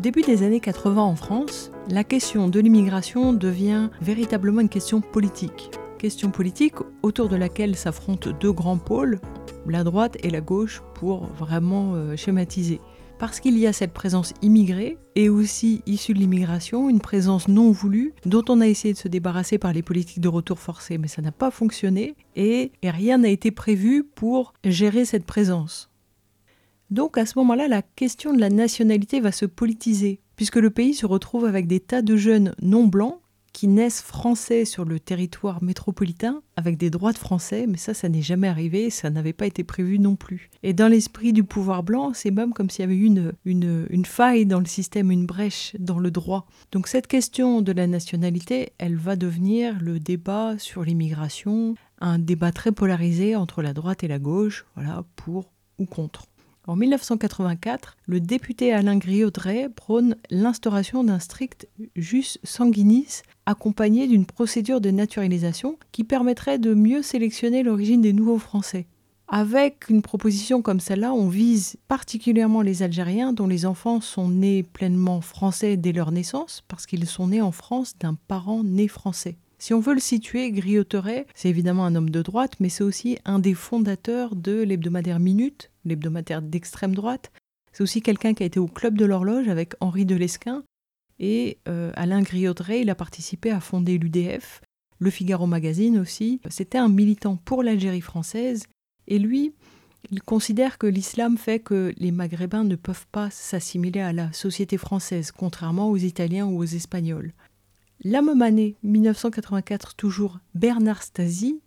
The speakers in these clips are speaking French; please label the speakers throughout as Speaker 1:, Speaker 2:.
Speaker 1: Au début des années 80 en France, la question de l'immigration devient véritablement une question politique. Question politique autour de laquelle s'affrontent deux grands pôles, la droite et la gauche, pour vraiment euh, schématiser. Parce qu'il y a cette présence immigrée et aussi issue de l'immigration, une présence non voulue dont on a essayé de se débarrasser par les politiques de retour forcé, mais ça n'a pas fonctionné et rien n'a été prévu pour gérer cette présence. Donc à ce moment-là, la question de la nationalité va se politiser, puisque le pays se retrouve avec des tas de jeunes non blancs qui naissent français sur le territoire métropolitain avec des droits de français, mais ça, ça n'est jamais arrivé, ça n'avait pas été prévu non plus. Et dans l'esprit du pouvoir blanc, c'est même comme s'il y avait une, une, une, faille dans le système, une brèche dans le droit. Donc cette question de la nationalité, elle va devenir le débat sur l'immigration, un débat très polarisé entre la droite et la gauche, voilà, pour ou contre. En 1984, le député Alain Griaudret prône l'instauration d'un strict jus sanguinis accompagné d'une procédure de naturalisation qui permettrait de mieux sélectionner l'origine des nouveaux Français. Avec une proposition comme celle-là, on vise particulièrement les Algériens dont les enfants sont nés pleinement français dès leur naissance parce qu'ils sont nés en France d'un parent né français. Si on veut le situer, Griotteret, c'est évidemment un homme de droite, mais c'est aussi un des fondateurs de l'hebdomadaire Minute, l'hebdomadaire d'extrême droite. C'est aussi quelqu'un qui a été au Club de l'Horloge avec Henri Delesquin. Et euh, Alain Griotteret, il a participé à fonder l'UDF, le Figaro Magazine aussi. C'était un militant pour l'Algérie française. Et lui, il considère que l'islam fait que les Maghrébins ne peuvent pas s'assimiler à la société française, contrairement aux Italiens ou aux Espagnols. La même année, 1984 toujours, Bernard Stasi,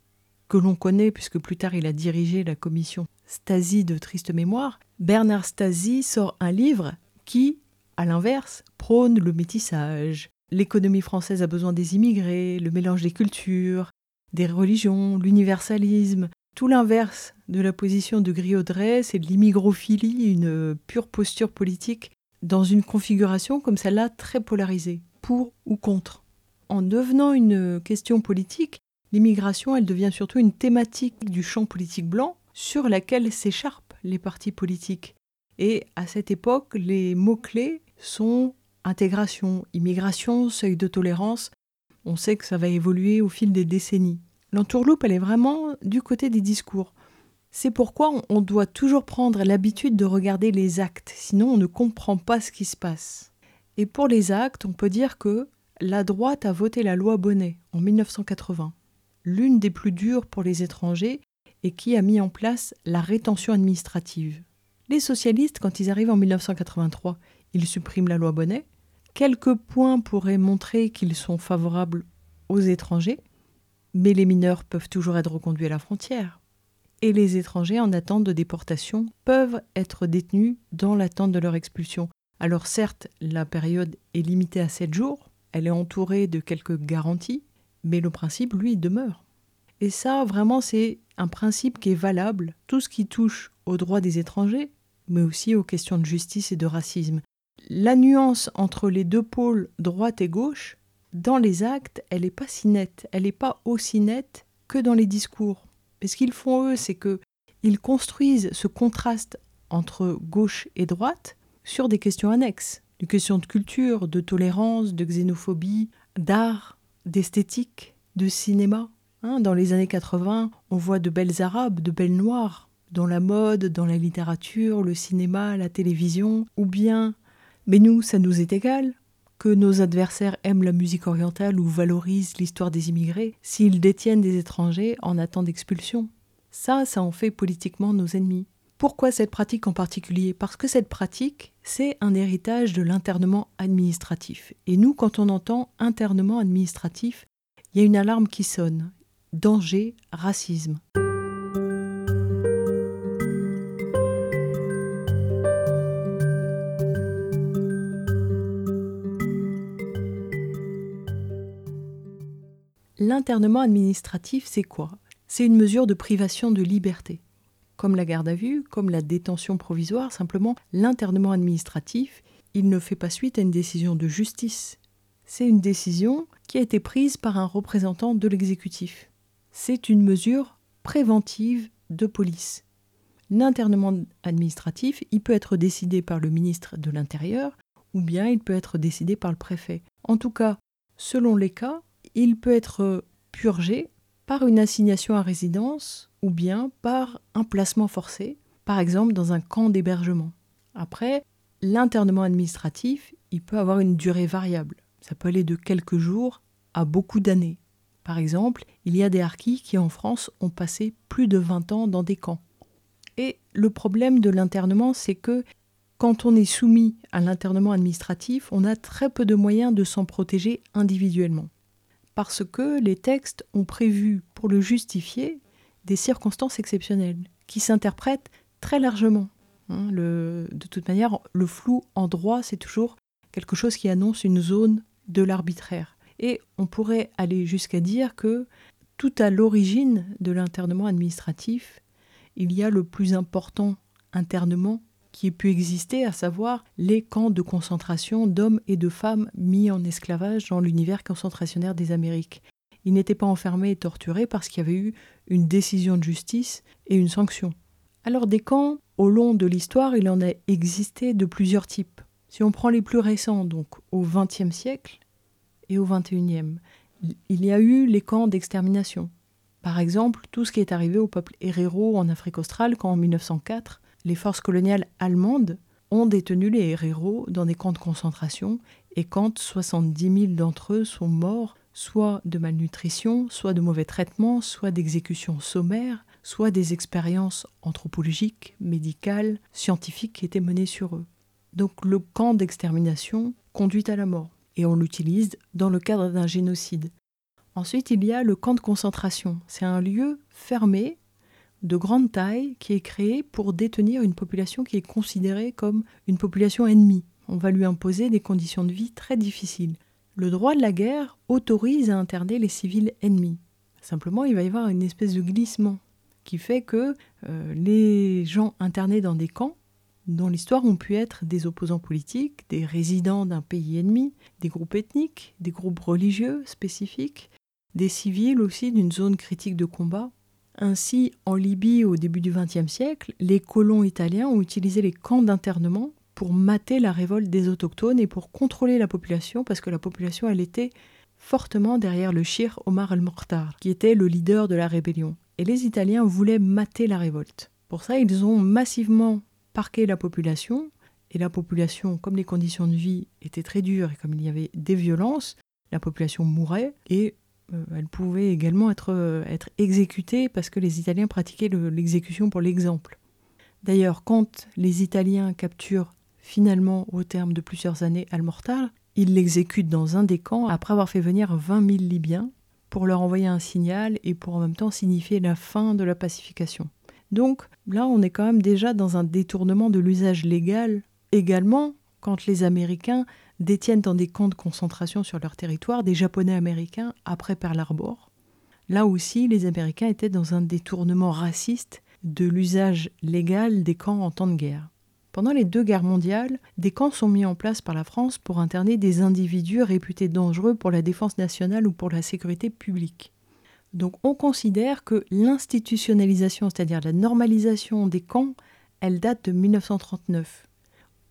Speaker 1: que l'on connaît puisque plus tard il a dirigé la commission Stasi de triste mémoire, Bernard Stasi sort un livre qui, à l'inverse, prône le métissage. L'économie française a besoin des immigrés, le mélange des cultures, des religions, l'universalisme. Tout l'inverse de la position de Griaudret, c'est l'immigrophilie, une pure posture politique dans une configuration comme celle-là très polarisée, pour ou contre en devenant une question politique, l'immigration, elle devient surtout une thématique du champ politique blanc sur laquelle s'écharpent les partis politiques. Et à cette époque, les mots-clés sont intégration, immigration, seuil de tolérance. On sait que ça va évoluer au fil des décennies. L'entourloupe, elle est vraiment du côté des discours. C'est pourquoi on doit toujours prendre l'habitude de regarder les actes, sinon on ne comprend pas ce qui se passe. Et pour les actes, on peut dire que la droite a voté la loi Bonnet en 1980, l'une des plus dures pour les étrangers et qui a mis en place la rétention administrative. Les socialistes, quand ils arrivent en 1983, ils suppriment la loi Bonnet. Quelques points pourraient montrer qu'ils sont favorables aux étrangers, mais les mineurs peuvent toujours être reconduits à la frontière. Et les étrangers en attente de déportation peuvent être détenus dans l'attente de leur expulsion. Alors certes, la période est limitée à 7 jours, elle est entourée de quelques garanties, mais le principe, lui, demeure. Et ça, vraiment, c'est un principe qui est valable, tout ce qui touche aux droits des étrangers, mais aussi aux questions de justice et de racisme. La nuance entre les deux pôles, droite et gauche, dans les actes, elle n'est pas si nette, elle n'est pas aussi nette que dans les discours. Mais ce qu'ils font, eux, c'est qu'ils construisent ce contraste entre gauche et droite sur des questions annexes une question de culture, de tolérance, de xénophobie, d'art, d'esthétique, de cinéma. Hein, dans les années 80, on voit de belles arabes, de belles noires, dans la mode, dans la littérature, le cinéma, la télévision, ou bien, mais nous, ça nous est égal, que nos adversaires aiment la musique orientale ou valorisent l'histoire des immigrés, s'ils détiennent des étrangers en attente d'expulsion. Ça, ça en fait politiquement nos ennemis. Pourquoi cette pratique en particulier? Parce que cette pratique, c'est un héritage de l'internement administratif. Et nous, quand on entend internement administratif, il y a une alarme qui sonne. Danger, racisme. L'internement administratif, c'est quoi? C'est une mesure de privation de liberté. Comme la garde à vue, comme la détention provisoire, simplement l'internement administratif, il ne fait pas suite à une décision de justice. C'est une décision qui a été prise par un représentant de l'exécutif. C'est une mesure préventive de police. L'internement administratif, il peut être décidé par le ministre de l'Intérieur ou bien il peut être décidé par le préfet. En tout cas, selon les cas, il peut être purgé par une assignation à résidence ou bien par un placement forcé, par exemple dans un camp d'hébergement. Après, l'internement administratif, il peut avoir une durée variable. Ça peut aller de quelques jours à beaucoup d'années. Par exemple, il y a des harkis qui en France ont passé plus de 20 ans dans des camps. Et le problème de l'internement, c'est que quand on est soumis à l'internement administratif, on a très peu de moyens de s'en protéger individuellement. Parce que les textes ont prévu, pour le justifier, des circonstances exceptionnelles, qui s'interprètent très largement. Hein, de toute manière, le flou en droit, c'est toujours quelque chose qui annonce une zone de l'arbitraire. Et on pourrait aller jusqu'à dire que tout à l'origine de l'internement administratif, il y a le plus important internement qui ait pu exister, à savoir les camps de concentration d'hommes et de femmes mis en esclavage dans l'univers concentrationnaire des Amériques. Ils n'étaient pas enfermés et torturés parce qu'il y avait eu une décision de justice et une sanction. Alors des camps, au long de l'histoire, il en a existé de plusieurs types. Si on prend les plus récents, donc au XXe siècle et au XXIe, il y a eu les camps d'extermination. Par exemple, tout ce qui est arrivé au peuple Herero en Afrique australe quand en 1904, les forces coloniales allemandes ont détenu les Herero dans des camps de concentration et quand 70 000 d'entre eux sont morts, soit de malnutrition, soit de mauvais traitements, soit d'exécutions sommaires, soit des expériences anthropologiques, médicales, scientifiques qui étaient menées sur eux. Donc le camp d'extermination conduit à la mort et on l'utilise dans le cadre d'un génocide. Ensuite, il y a le camp de concentration. C'est un lieu fermé de grande taille qui est créé pour détenir une population qui est considérée comme une population ennemie. On va lui imposer des conditions de vie très difficiles. Le droit de la guerre autorise à interner les civils ennemis. Simplement, il va y avoir une espèce de glissement qui fait que euh, les gens internés dans des camps, dans l'histoire, ont pu être des opposants politiques, des résidents d'un pays ennemi, des groupes ethniques, des groupes religieux spécifiques, des civils aussi d'une zone critique de combat, ainsi, en Libye au début du XXe siècle, les colons italiens ont utilisé les camps d'internement pour mater la révolte des autochtones et pour contrôler la population, parce que la population, était fortement derrière le Shir Omar al-Mokhtar, qui était le leader de la rébellion. Et les Italiens voulaient mater la révolte. Pour ça, ils ont massivement parqué la population, et la population, comme les conditions de vie étaient très dures et comme il y avait des violences, la population mourait, et elle pouvait également être, euh, être exécutée parce que les Italiens pratiquaient l'exécution pour l'exemple. D'ailleurs, quand les Italiens capturent finalement, au terme de plusieurs années, Al-Mortal, ils l'exécutent dans un des camps après avoir fait venir 20 000 Libyens pour leur envoyer un signal et pour en même temps signifier la fin de la pacification. Donc là, on est quand même déjà dans un détournement de l'usage légal également quand les Américains détiennent dans des camps de concentration sur leur territoire des Japonais américains après Pearl Harbor. Là aussi, les Américains étaient dans un détournement raciste de l'usage légal des camps en temps de guerre. Pendant les deux guerres mondiales, des camps sont mis en place par la France pour interner des individus réputés dangereux pour la défense nationale ou pour la sécurité publique. Donc on considère que l'institutionnalisation, c'est-à-dire la normalisation des camps, elle date de 1939.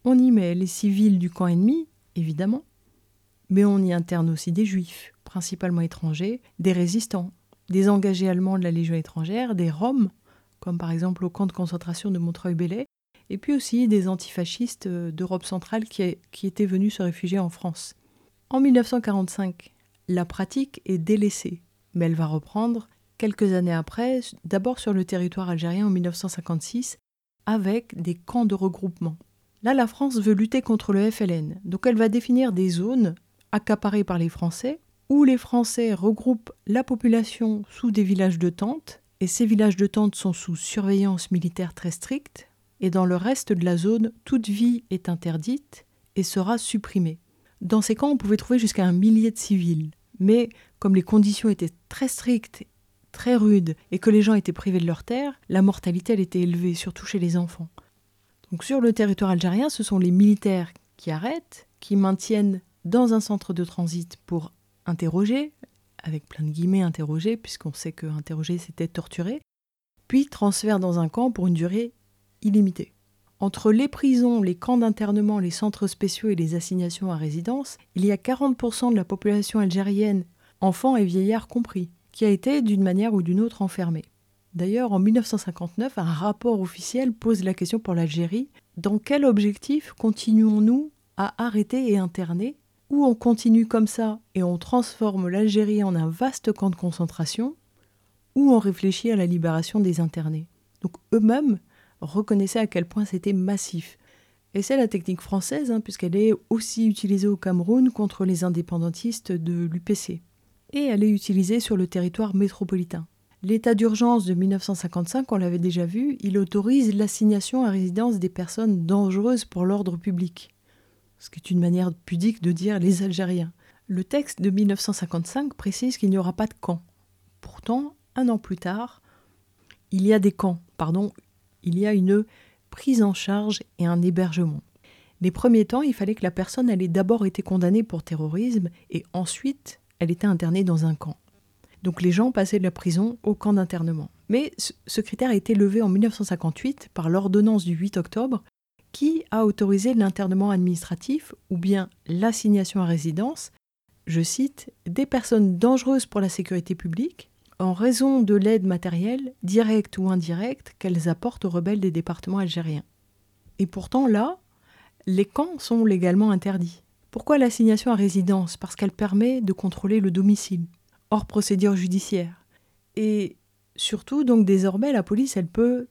Speaker 1: On y met les civils du camp ennemi, évidemment, mais on y interne aussi des juifs, principalement étrangers, des résistants, des engagés allemands de la Légion étrangère, des Roms, comme par exemple au camp de concentration de Montreuil-Bellay, et puis aussi des antifascistes euh, d'Europe centrale qui, qui étaient venus se réfugier en France. En 1945, la pratique est délaissée, mais elle va reprendre quelques années après, d'abord sur le territoire algérien en 1956, avec des camps de regroupement. Là, la France veut lutter contre le FLN, donc elle va définir des zones accaparées par les Français, où les Français regroupent la population sous des villages de tentes, et ces villages de tentes sont sous surveillance militaire très stricte, et dans le reste de la zone, toute vie est interdite et sera supprimée. Dans ces camps, on pouvait trouver jusqu'à un millier de civils, Mais comme les conditions étaient très strictes, très rudes, et que les gens étaient privés de leurs terres, la mortalité était élevée, surtout chez les enfants. Sur le territoire algérien, ce sont les militaires qui arrêtent, qui maintiennent dans un centre de transit pour interroger, avec plein de guillemets interroger, puisqu'on sait que interroger c'était torturer, puis transfèrent dans un camp pour une durée illimitée. Entre les prisons, les camps d'internement, les centres spéciaux et les assignations à résidence, il y a 40% de la population algérienne, enfants et vieillards compris, qui a été d'une manière ou d'une autre enfermée. D'ailleurs, en 1959, un rapport officiel pose la question pour l'Algérie dans quel objectif continuons-nous à arrêter et interner? Ou on continue comme ça et on transforme l'Algérie en un vaste camp de concentration? Ou on réfléchit à la libération des internés? Donc eux-mêmes reconnaissait à quel point c'était massif. Et c'est la technique française, hein, puisqu'elle est aussi utilisée au Cameroun contre les indépendantistes de l'UPC. Et elle est utilisée sur le territoire métropolitain. L'état d'urgence de 1955, on l'avait déjà vu, il autorise l'assignation à résidence des personnes dangereuses pour l'ordre public. Ce qui est une manière pudique de dire les Algériens. Le texte de 1955 précise qu'il n'y aura pas de camp. Pourtant, un an plus tard, il y a des camps, pardon, il y a une prise en charge et un hébergement. Les premiers temps, il fallait que la personne ait d'abord été condamnée pour terrorisme et ensuite elle était internée dans un camp. Donc les gens passaient de la prison au camp d'internement. Mais ce critère a été levé en 1958 par l'ordonnance du 8 octobre qui a autorisé l'internement administratif ou bien l'assignation à résidence, je cite, des personnes dangereuses pour la sécurité publique, en raison de l'aide matérielle, directe ou indirecte, qu'elles apportent aux rebelles des départements algériens. Et pourtant, là, les camps sont légalement interdits. Pourquoi l'assignation à résidence? Parce qu'elle permet de contrôler le domicile, hors procédure judiciaire. Et surtout, donc désormais, la police, elle peut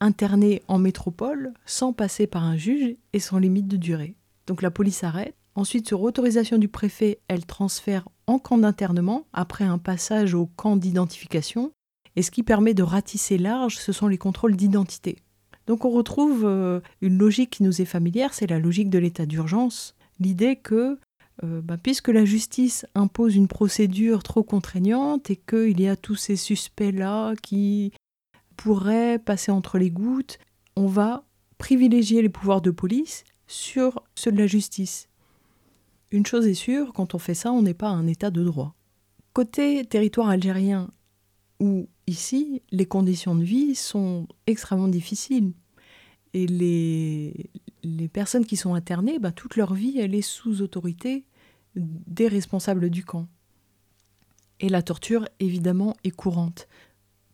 Speaker 1: interner en métropole sans passer par un juge et sans limite de durée. Donc la police arrête, Ensuite, sur autorisation du préfet, elle transfère en camp d'internement après un passage au camp d'identification. Et ce qui permet de ratisser large, ce sont les contrôles d'identité. Donc on retrouve euh, une logique qui nous est familière, c'est la logique de l'état d'urgence. L'idée que, euh, bah, puisque la justice impose une procédure trop contraignante et qu'il y a tous ces suspects-là qui pourraient passer entre les gouttes, on va privilégier les pouvoirs de police sur ceux de la justice. Une chose est sûre, quand on fait ça, on n'est pas un état de droit. Côté territoire algérien, où ici, les conditions de vie sont extrêmement difficiles. Et les, personnes qui sont internées, bah, toute leur vie, elle est sous autorité des responsables du camp. Et la torture, évidemment, est courante,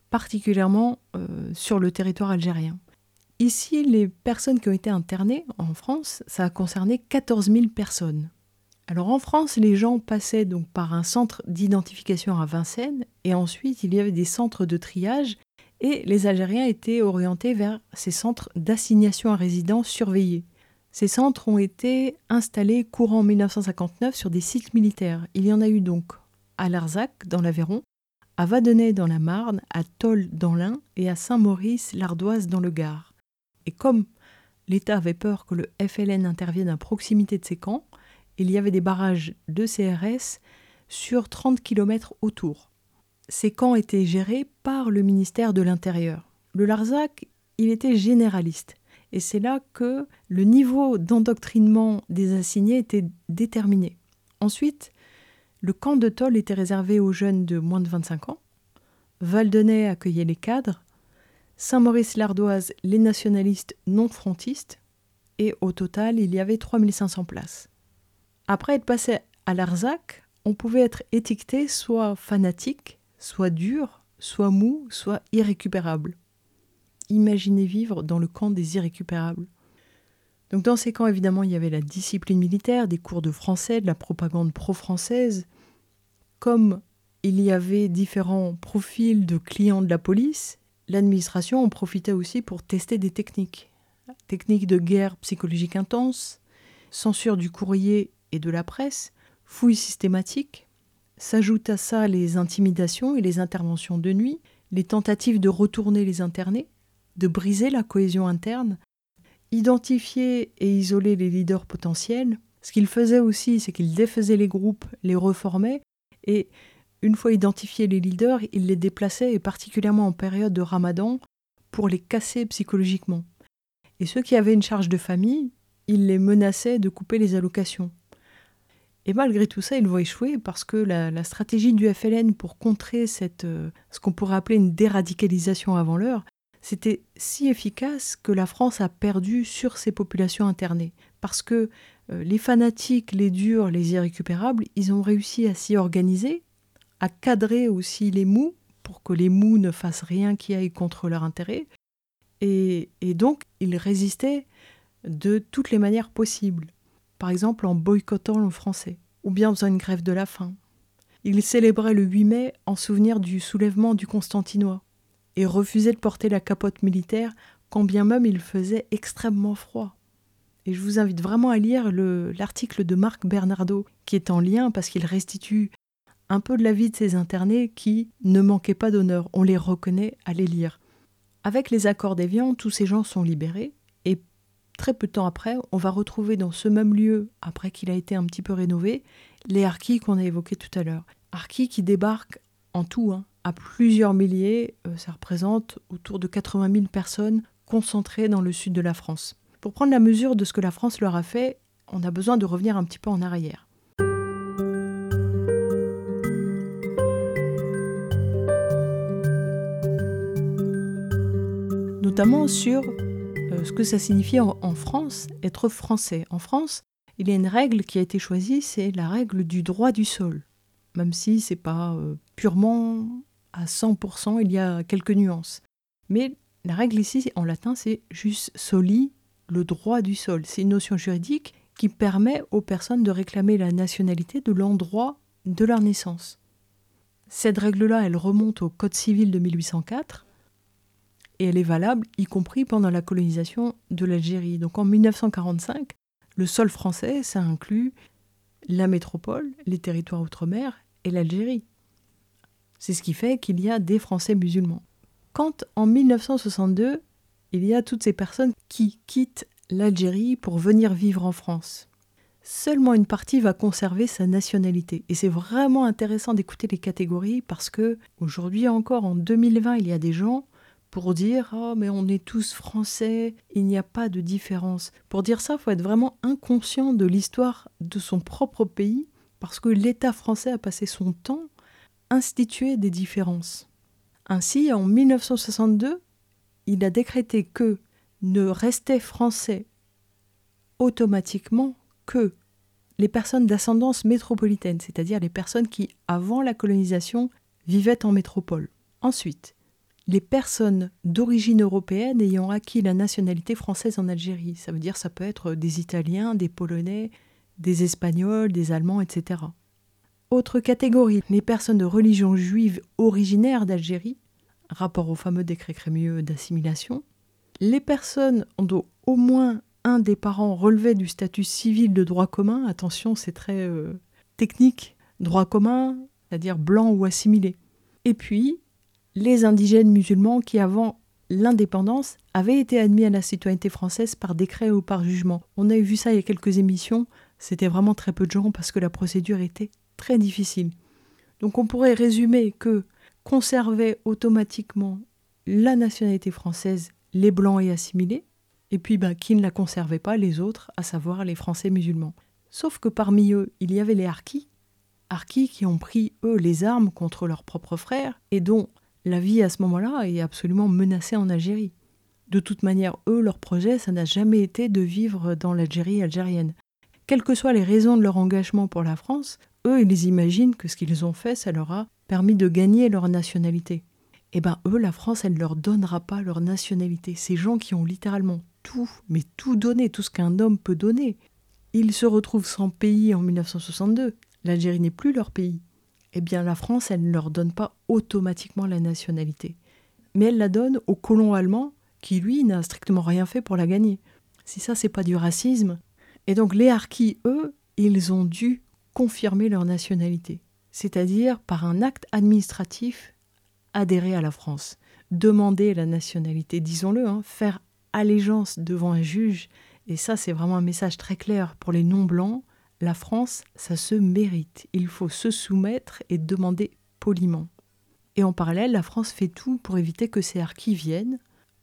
Speaker 1: particulièrement euh, sur le territoire algérien. Ici, les personnes qui ont été internées en France, ça a concerné 14 000 personnes. Alors en France, les gens passaient donc par un centre d'identification à Vincennes et ensuite il y avait des centres de triage et les Algériens étaient orientés vers ces centres d'assignation à résidence surveillés. Ces centres ont été installés courant 1959 sur des sites militaires. Il y en a eu donc à Larzac dans l'Aveyron, à Vadenay dans la Marne, à Toll dans l'Ain et à Saint-Maurice, l'Ardoise dans le Gard. Et comme l'État avait peur que le FLN intervienne à proximité de ces camps, il y avait des barrages de CRS sur 30 km autour. Ces camps étaient gérés par le ministère de l'Intérieur. Le Larzac, il était généraliste. Et c'est là que le niveau d'endoctrinement des assignés était déterminé. Ensuite, le camp de Toll était réservé aux jeunes de moins de 25 ans. Valdenay accueillait les cadres. Saint-Maurice-l'Ardoise les nationalistes non frontistes. Et au total, il y avait 3500 places. Après être passé à l'Arzac, on pouvait être étiqueté soit fanatique, soit dur, soit mou, soit irrécupérable. Imaginez vivre dans le camp des irrécupérables. Donc dans ces camps, évidemment, il y avait la discipline militaire, des cours de français, de la propagande pro-française. Comme il y avait différents profils de clients de la police, l'administration en profitait aussi pour tester des techniques. Techniques de guerre psychologique intense, censure du courrier et de la presse, fouilles systématiques, s'ajoutent à ça les intimidations et les interventions de nuit, les tentatives de retourner les internés, de briser la cohésion interne, identifier et isoler les leaders potentiels. Ce qu'il faisait aussi, c'est qu'il défaisait les groupes, les reformait Et une fois identifiés les leaders, il les déplaçait, et particulièrement en période de ramadan, pour les casser psychologiquement. Et ceux qui avaient une charge de famille, il les menaçait de couper les allocations. Et malgré tout ça, ils vont échouer parce que la, stratégie du FLN pour contrer euh, ce qu'on pourrait appeler une déradicalisation avant l'heure, c'était si efficace que la France a perdu sur ses populations internées. Parce que euh, les fanatiques, les durs, les irrécupérables, ils ont réussi à s'y organiser, à cadrer aussi les mous pour que les mous ne fassent rien qui aille contre leur intérêt. Et, et donc, ils résistaient de toutes les manières possibles. Par exemple, en boycottant le français, ou bien en faisant une grève de la faim. Ils célébraient le 8 mai en souvenir du soulèvement du Constantinois et refusaient de porter la capote militaire quand bien même il faisait extrêmement froid. Et je vous invite vraiment à lire l'article de Marc Bernardo, qui est en lien parce qu'il restitue un peu de la vie de ces internés qui ne manquaient pas d'honneur. On les reconnaît à les lire. Avec les accords d'Évian, tous ces gens sont libérés, très peu de temps après, on va retrouver dans ce même lieu, après qu'il a été un petit peu rénové, les harkis qu'on a évoqués tout à l'heure. Harkis qui débarquent en tout hein, à plusieurs milliers, euh, ça représente autour de 80 000 personnes concentrées dans le sud de la France. Pour prendre la mesure de ce que la France leur a fait, on a besoin de revenir un petit peu en arrière. Notamment sur euh, ce que ça signifie en, France être français. En France, il y a une règle qui a été choisie, c'est la règle du droit du sol. Même si c'est pas euh, purement à 100%, il y a quelques nuances. Mais la règle ici en latin, c'est jus soli le droit du sol. C'est une notion juridique qui permet aux personnes de réclamer la nationalité de l'endroit de leur naissance. Cette règle-là, elle remonte au Code civil de 1804 et elle est valable y compris pendant la colonisation de l'Algérie. Donc en 1945, le sol français, ça inclut la métropole, les territoires outre-mer et l'Algérie. C'est ce qui fait qu'il y a des Français musulmans. Quand en 1962, il y a toutes ces personnes qui quittent l'Algérie pour venir vivre en France. Seulement une partie va conserver sa nationalité. Et c'est vraiment intéressant d'écouter les catégories parce que aujourd'hui encore, en 2020, il y a des gens pour dire oh, mais on est tous français, il n'y a pas de différence. Pour dire ça, faut être vraiment inconscient de l'histoire de son propre pays parce que l'État français a passé son temps à instituer des différences. Ainsi, en 1962, il a décrété que ne restait français automatiquement que les personnes d'ascendance métropolitaine, c'est-à-dire les personnes qui, avant la colonisation, vivaient en métropole. Ensuite, les personnes d'origine européenne ayant acquis la nationalité française en Algérie. Ça veut dire ça peut être des Italiens, des Polonais, des Espagnols, des Allemands, etc. Autre catégorie, les personnes de religion juive originaires d'Algérie, rapport au fameux décret crémieux d'assimilation, les personnes dont au moins un des parents relevait du statut civil de droit commun, attention c'est très euh, technique, droit commun, c'est-à-dire blanc ou assimilé. Et puis, les indigènes musulmans qui, avant l'indépendance, avaient été admis à la citoyenneté française par décret ou par jugement. On a vu ça il y a quelques émissions, c'était vraiment très peu de gens parce que la procédure était très difficile. Donc on pourrait résumer que conserver automatiquement la nationalité française les blancs et assimilés, et puis ben, qui ne la conservaient pas les autres, à savoir les Français musulmans. Sauf que parmi eux, il y avait les harkis, harkis qui ont pris, eux, les armes contre leurs propres frères, et dont la vie à ce moment-là est absolument menacée en Algérie. De toute manière, eux, leur projet, ça n'a jamais été de vivre dans l'Algérie algérienne. Quelles que soient les raisons de leur engagement pour la France, eux, ils imaginent que ce qu'ils ont fait, ça leur a permis de gagner leur nationalité eh ben eux, la France, elle ne leur donnera pas leur nationalité. Ces gens qui ont littéralement tout, mais tout donné, tout ce qu'un homme peut donner. Ils se retrouvent sans pays en 1962. L'Algérie n'est plus leur pays. Eh bien, la France, elle ne leur donne pas automatiquement la nationalité. Mais elle la donne au colon allemand qui, lui, n'a strictement rien fait pour la gagner. Si ça, c'est pas du racisme. Et donc, les harkis, eux, ils ont dû confirmer leur nationalité. C'est-à-dire par un acte administratif adhérer à la France, demander la nationalité, disons-le, hein, faire allégeance devant un juge. Et ça, c'est vraiment un message très clair pour les non-blancs. La France, ça se mérite. Il faut se soumettre et demander poliment. Et en parallèle, la France fait tout pour éviter que ces harkis viennent,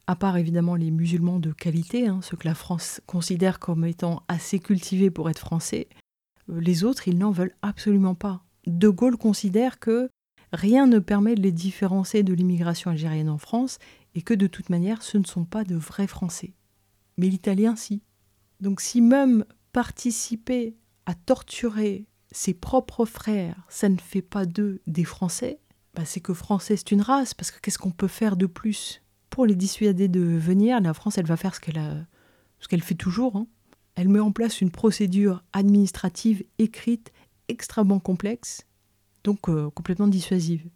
Speaker 1: à part évidemment les musulmans de qualité, hein, ceux que la France considère comme étant assez cultivés pour être français, euh, les autres, ils n'en veulent absolument pas. De Gaulle considère que rien ne permet de les différencier de l'immigration algérienne en France et que de toute manière, ce ne sont pas de vrais Français. Mais l'italien, si. Donc si même participer à torturer ses propres frères, ça ne fait pas d'eux des Français, bah c'est que Français c'est une race, parce que qu'est-ce qu'on peut faire de plus pour les dissuader de venir, la France, elle va faire ce qu'elle a, ce qu'elle fait toujours. Hein. Elle met en place une procédure administrative écrite extrêmement complexe, donc euh, complètement dissuasive,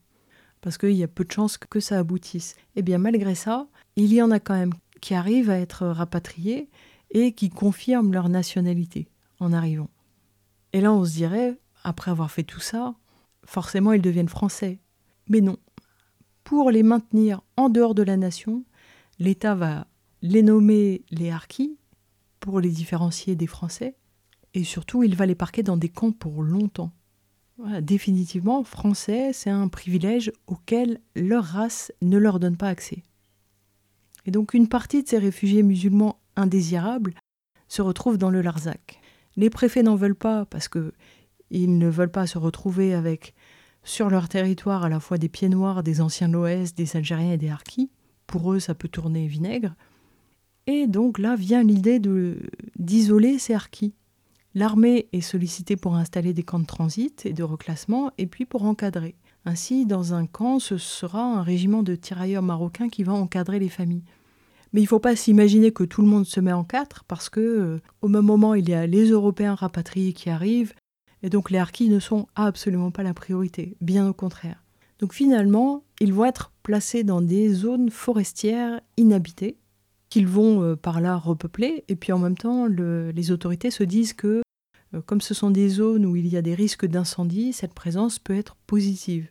Speaker 1: parce qu'il y a peu de chances que ça aboutisse. Et eh bien malgré ça, il y en a quand même qui arrivent à être rapatriés et qui confirment leur nationalité en arrivant. Et là, on se dirait, après avoir fait tout ça, forcément ils deviennent français. Mais non, pour les maintenir en dehors de la nation, l'État va les nommer les harkis pour les différencier des Français, et surtout il va les parquer dans des camps pour longtemps. définitivement, Français, c'est un privilège auquel leur race ne leur donne pas accès. Et donc une partie de ces réfugiés musulmans indésirables se retrouve dans le Larzac. Les préfets n'en veulent pas parce que ils ne veulent pas se retrouver avec sur leur territoire à la fois des pieds noirs, des anciens Loès, des Algériens et des Harkis. Pour eux, ça peut tourner vinaigre. Et donc là vient l'idée d'isoler ces Harkis. L'armée est sollicitée pour installer des camps de transit et de reclassement, et puis pour encadrer. Ainsi, dans un camp, ce sera un régiment de tirailleurs marocains qui va encadrer les familles. Mais il ne faut pas s'imaginer que tout le monde se met en quatre, parce que euh, au même moment, il y a les Européens rapatriés qui arrivent, et donc les harkis ne sont absolument pas la priorité, bien au contraire. Donc finalement, ils vont être placés dans des zones forestières inhabitées, qu'ils vont euh, par là repeupler, et puis en même temps, les autorités se disent que euh, comme ce sont des zones où il y a des risques d'incendie, cette présence peut être positive.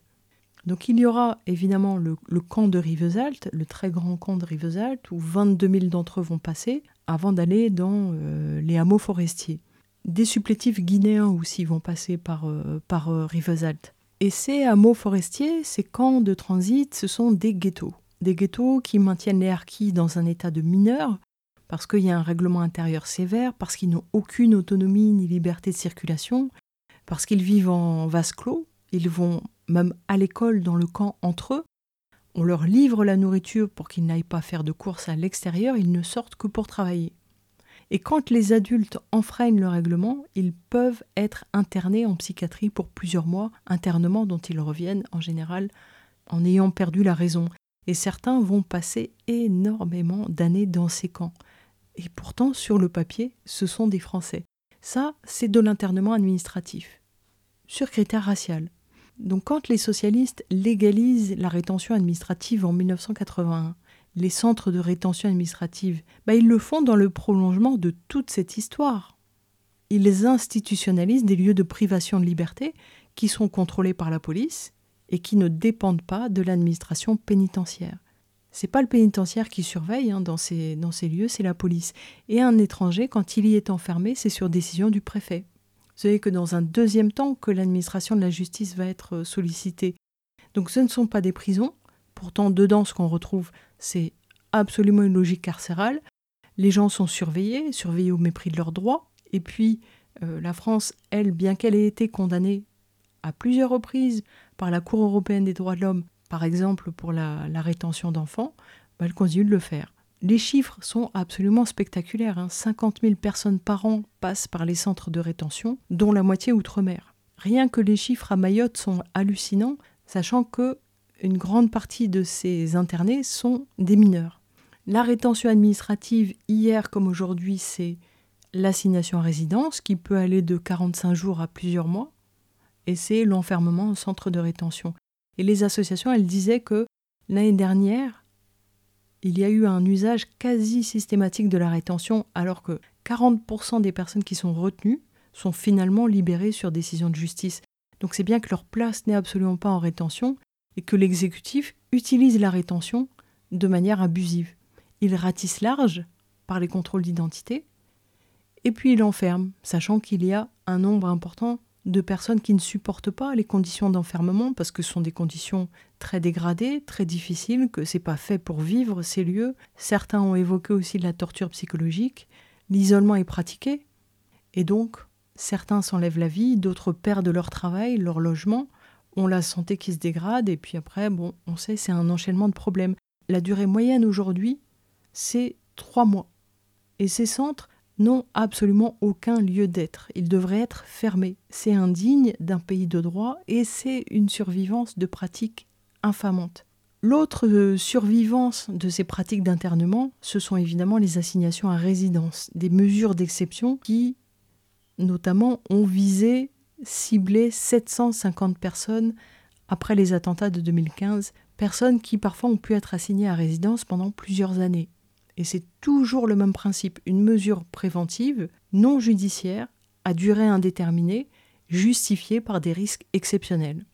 Speaker 1: Donc il y aura évidemment le, camp de Rivesaltes, le très grand camp de Rivesaltes, où 22 000 d'entre eux vont passer avant d'aller dans euh, les hameaux forestiers. Des supplétifs guinéens aussi vont passer par, euh, par euh, Et ces hameaux forestiers, ces camps de transit, ce sont des ghettos. Des ghettos qui maintiennent les harkis dans un état de mineurs, parce qu'il y a un règlement intérieur sévère, parce qu'ils n'ont aucune autonomie ni liberté de circulation, parce qu'ils vivent en vase clos, ils vont même à l'école dans le camp entre eux, on leur livre la nourriture pour qu'ils n'aillent pas faire de courses à l'extérieur, ils ne sortent que pour travailler. Et quand les adultes enfreignent le règlement, ils peuvent être internés en psychiatrie pour plusieurs mois, internement dont ils reviennent en général en ayant perdu la raison. Et certains vont passer énormément d'années dans ces camps. Et pourtant, sur le papier, ce sont des Français. Ça, c'est de l'internement administratif, sur critères racial. Donc quand les socialistes légalisent la rétention administrative en 1981, les centres de rétention administrative, bah, ils le font dans le prolongement de toute cette histoire. Ils institutionnalisent des lieux de privation de liberté qui sont contrôlés par la police et qui ne dépendent pas de l'administration pénitentiaire. C'est pas le pénitentiaire qui surveille hein, dans, ces, dans ces lieux, c'est la police. Et un étranger, quand il y est enfermé, c'est sur décision du préfet. Savez que dans un deuxième temps que l'administration de la justice va être sollicitée. Donc ce ne sont pas des prisons, pourtant dedans ce qu'on retrouve c'est absolument une logique carcérale. Les gens sont surveillés, surveillés au mépris de leurs droits. Et puis, euh, la France, elle, bien qu'elle ait été condamnée à plusieurs reprises par la Cour européenne des droits de l'homme, par exemple pour la, rétention d'enfants, bah, elle continue de le faire. Les chiffres sont absolument spectaculaires. 50 hein. 000 personnes par an passent par les centres de rétention, dont la moitié outre-mer. Rien que les chiffres à Mayotte sont hallucinants, sachant que une grande partie de ces internés sont des mineurs. La rétention administrative, hier comme aujourd'hui, c'est l'assignation à résidence qui peut aller de 45 jours à plusieurs mois, et c'est l'enfermement au centre de rétention. Et les associations, elles disaient que l'année dernière, il y a eu un usage quasi systématique de la rétention, alors que 40% des personnes qui sont retenues sont finalement libérées sur décision de justice. Donc c'est bien que leur place n'est absolument pas en rétention, et que l'exécutif utilise la rétention de manière abusive. Il ratisse large par les contrôles d'identité, et puis il enferme, sachant qu'il y a un nombre important de personnes qui ne supportent pas les conditions d'enfermement parce que ce sont des conditions très dégradées, très difficiles, que c'est pas fait pour vivre ces lieux. Certains ont évoqué aussi la torture psychologique. L'isolement est pratiqué et donc certains s'enlèvent la vie, d'autres perdent leur travail, leur logement, ont la santé qui se dégrade et puis après, bon, on sait, c'est un enchaînement de problèmes. La durée moyenne aujourd'hui, c'est trois mois. Et ces centres n'ont absolument aucun lieu d'être. Ils devraient être fermés. C'est indigne d'un pays de droit et c'est une survivance de pratiques infamantes. L'autre euh, survivance de ces pratiques d'internement, ce sont évidemment les assignations à résidence, des mesures d'exception qui, notamment, ont visé, ciblé 750 personnes après les attentats de 2015, personnes qui parfois ont pu être assignées à résidence pendant plusieurs années. C'est toujours le même principe, une mesure préventive, non judiciaire, à durée indéterminée, justifiée par des risques exceptionnels.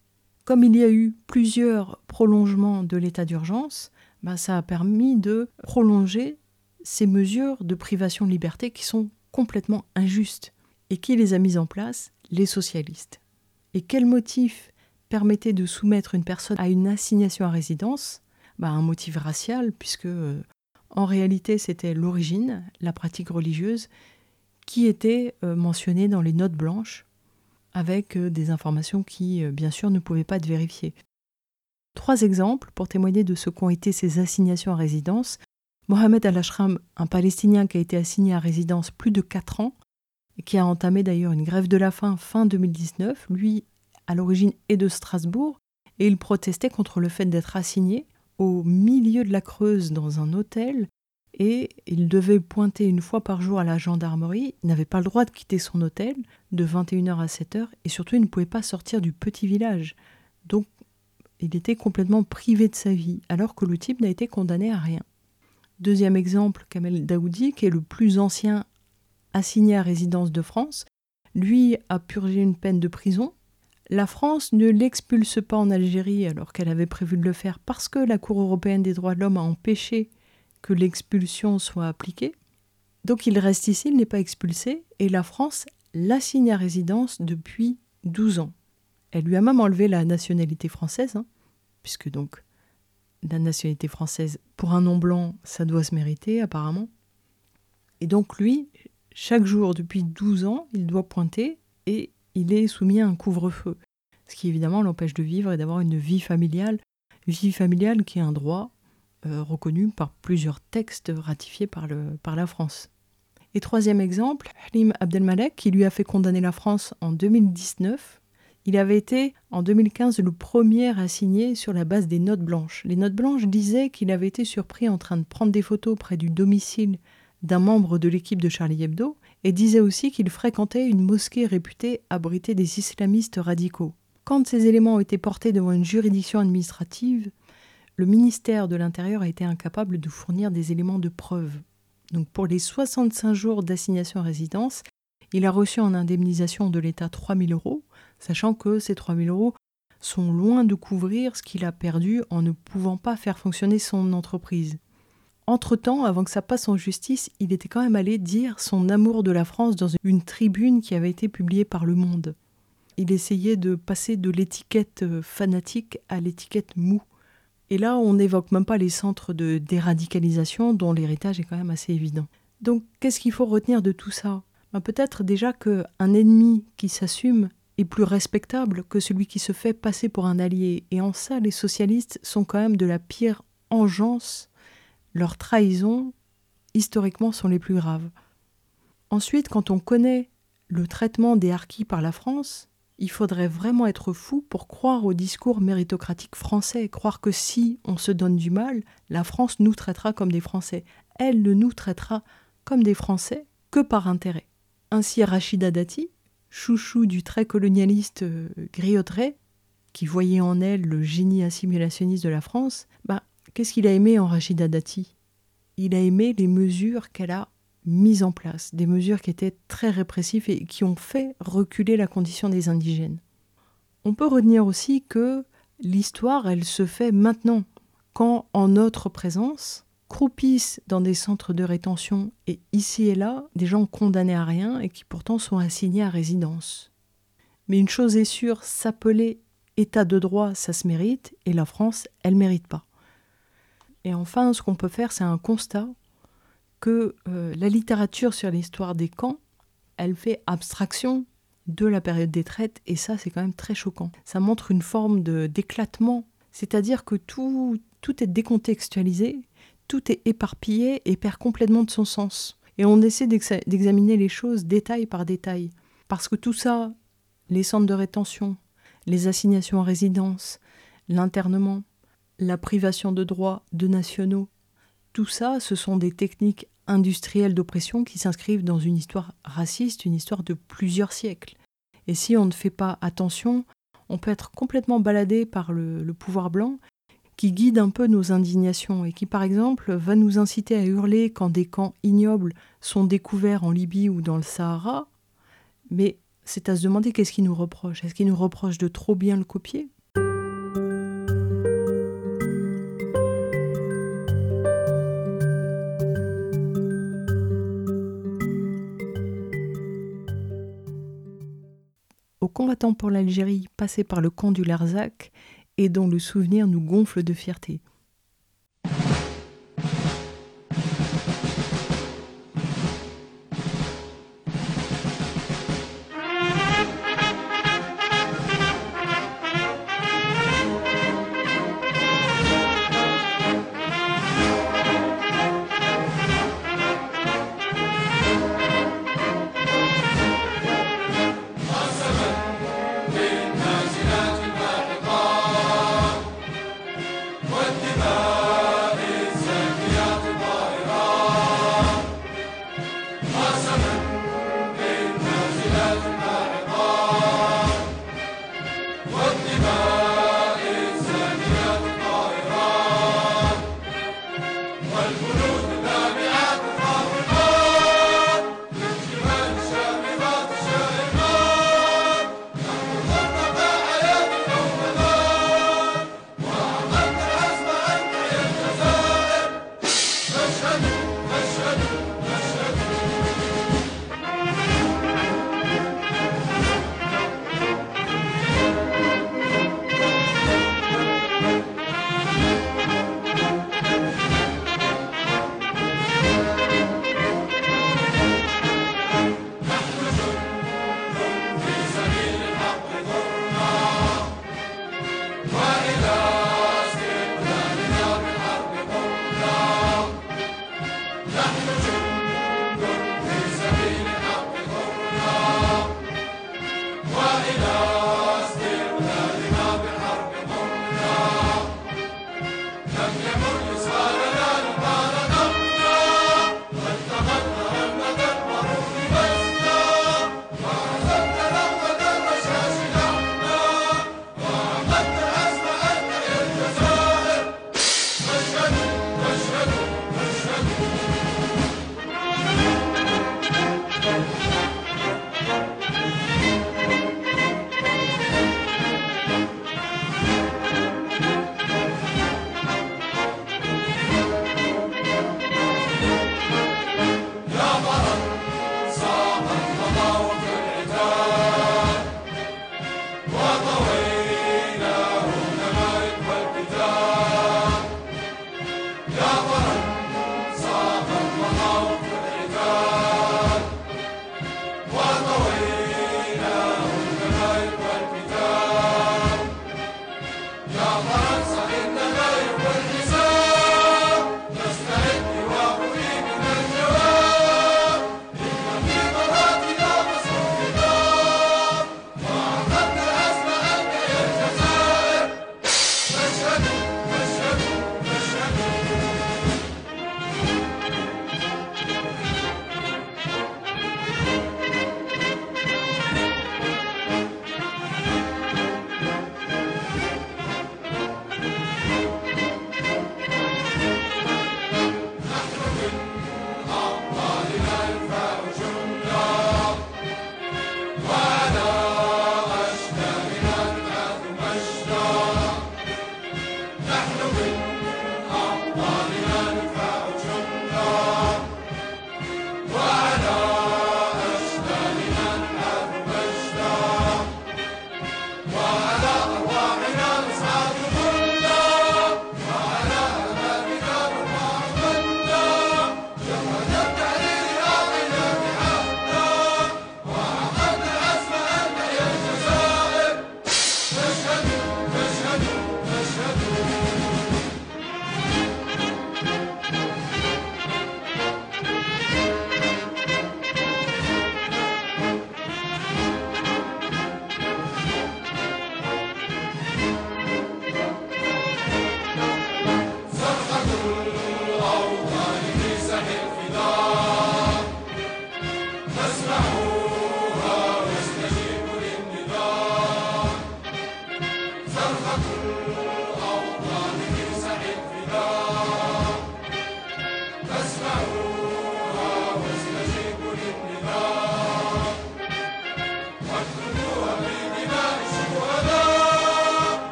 Speaker 1: Comme il y a eu plusieurs prolongements de l'état d'urgence, bah, ça a permis de prolonger ces mesures de privation de liberté qui sont complètement injustes. Et qui les a mises en place Les socialistes. Et quel motif permettait de soumettre une personne à une assignation à résidence? Bah, Un motif racial, puisque euh, en réalité, c'était l'origine, la pratique religieuse, qui était euh, mentionnée dans les notes blanches, avec euh, des informations qui, euh, bien sûr, ne pouvaient pas être vérifiées. Trois exemples pour témoigner de ce qu'ont été ces assignations à résidence. Mohamed Al-Ashram, un Palestinien qui a été assigné à résidence plus de quatre ans, et qui a entamé d'ailleurs une grève de la faim fin 2019, lui, à l'origine, est de Strasbourg, et il protestait contre le fait d'être assigné au milieu de la Creuse dans un hôtel et il devait pointer une fois par jour à la gendarmerie. N'avait pas le droit de quitter son hôtel de 21h à 7h et surtout il ne pouvait pas sortir du petit village. Donc il était complètement privé de sa vie alors que le type n'a été condamné à rien. Deuxième exemple, Kamel Daoudi, qui est le plus ancien assigné à résidence de France, lui a purgé une peine de prison la France ne l'expulse pas en Algérie alors qu'elle avait prévu de le faire parce que la Cour européenne des droits de l'homme a empêché que l'expulsion soit appliquée. Donc il reste ici, il n'est pas expulsé, et la France l'assigne à résidence depuis 12 ans. Elle lui a même enlevé la nationalité française, hein, puisque donc la nationalité française, pour un nom blanc, ça doit se mériter apparemment. Et donc lui, chaque jour depuis 12 ans, il doit pointer et il est soumis à un couvre-feu, ce qui évidemment l'empêche de vivre et d'avoir une vie familiale, vie familiale qui est un droit euh, reconnu par plusieurs textes ratifiés par la France. Et troisième exemple, Halim Abdelmalek, qui lui a fait condamner la France en 2019. Il avait été en 2015 le premier à signer sur la base des notes blanches. Les notes blanches disaient qu'il avait été surpris en train de prendre des photos près du domicile d'un membre de l'équipe de Charlie Hebdo et disait aussi qu'il fréquentait une mosquée réputée abriter des islamistes radicaux. Quand ces éléments ont été portés devant une juridiction administrative, le ministère de l'Intérieur a été incapable de fournir des éléments de preuve. Donc pour les 65 jours d'assignation à résidence, il a reçu en indemnisation de l'État 3 000 euros, sachant que ces 3 000 euros sont loin de couvrir ce qu'il a perdu en ne pouvant pas faire fonctionner son entreprise. Entre-temps, avant que ça passe en justice, il était quand même allé dire son amour de la France dans une tribune qui avait été publiée par Le Monde. Il essayait de passer de l'étiquette euh, fanatique à l'étiquette mou. Et là, on n'évoque même pas les centres de déradicalisation dont l'héritage est quand même assez évident. Donc, qu'est-ce qu'il faut retenir de tout ça? Ben, Peut-être déjà qu'un ennemi qui s'assume est plus respectable que celui qui se fait passer pour un allié. Et en ça, les socialistes sont quand même de la pire engeance leurs trahisons, historiquement, sont les plus graves. Ensuite, quand on connaît le traitement des harkis par la France, il faudrait vraiment être fou pour croire au discours méritocratique français, croire que si on se donne du mal, la France nous traitera comme des Français. Elle ne nous traitera comme des Français que par intérêt. Ainsi Rachida Dati, chouchou du très colonialiste euh, qui voyait en elle le génie assimilationniste de la France, bah, Qu'est-ce qu'il a aimé en Rachida Dati? Il a aimé les mesures qu'elle a mises en place, des mesures qui étaient très répressives et qui ont fait reculer la condition des indigènes. On peut retenir aussi que l'histoire, elle se fait maintenant, quand en notre présence, croupissent dans des centres de rétention et ici et là, des gens condamnés à rien et qui pourtant sont assignés à résidence. Mais une chose est sûre, s'appeler État de droit, ça se mérite, et la France, elle ne mérite pas. Et enfin, ce qu'on peut faire, c'est un constat que euh, la littérature sur l'histoire des camps, elle fait abstraction de la période des traites, et ça, c'est quand même très choquant. Ça montre une forme d'éclatement, c'est-à-dire que tout, tout est décontextualisé, tout est éparpillé et perd complètement de son sens. Et on essaie d'examiner les choses détail par détail. Parce que tout ça, les centres de rétention, les assignations en résidence, l'internement, la privation de droits de nationaux, tout ça, ce sont des techniques industrielles d'oppression qui s'inscrivent dans une histoire raciste, une histoire de plusieurs siècles. Et si on ne fait pas attention, on peut être complètement baladé par le, pouvoir blanc qui guide un peu nos indignations et qui, par exemple, va nous inciter à hurler quand des camps ignobles sont découverts en Libye ou dans le Sahara. Mais c'est à se demander qu'est-ce qu'il nous reproche. Est-ce qu'il nous reproche de trop bien le copier? Pour l'Algérie passés par le camp du Larzac et dont le souvenir nous gonfle de fierté.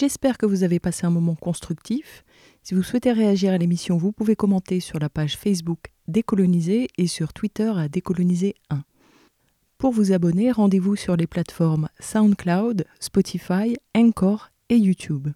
Speaker 1: J'espère que vous avez passé un moment constructif. Si vous souhaitez réagir à l'émission, vous pouvez commenter sur la page Facebook Décoloniser et sur Twitter à Décoloniser1. Pour vous abonner, rendez-vous sur les plateformes SoundCloud, Spotify, Encore et YouTube.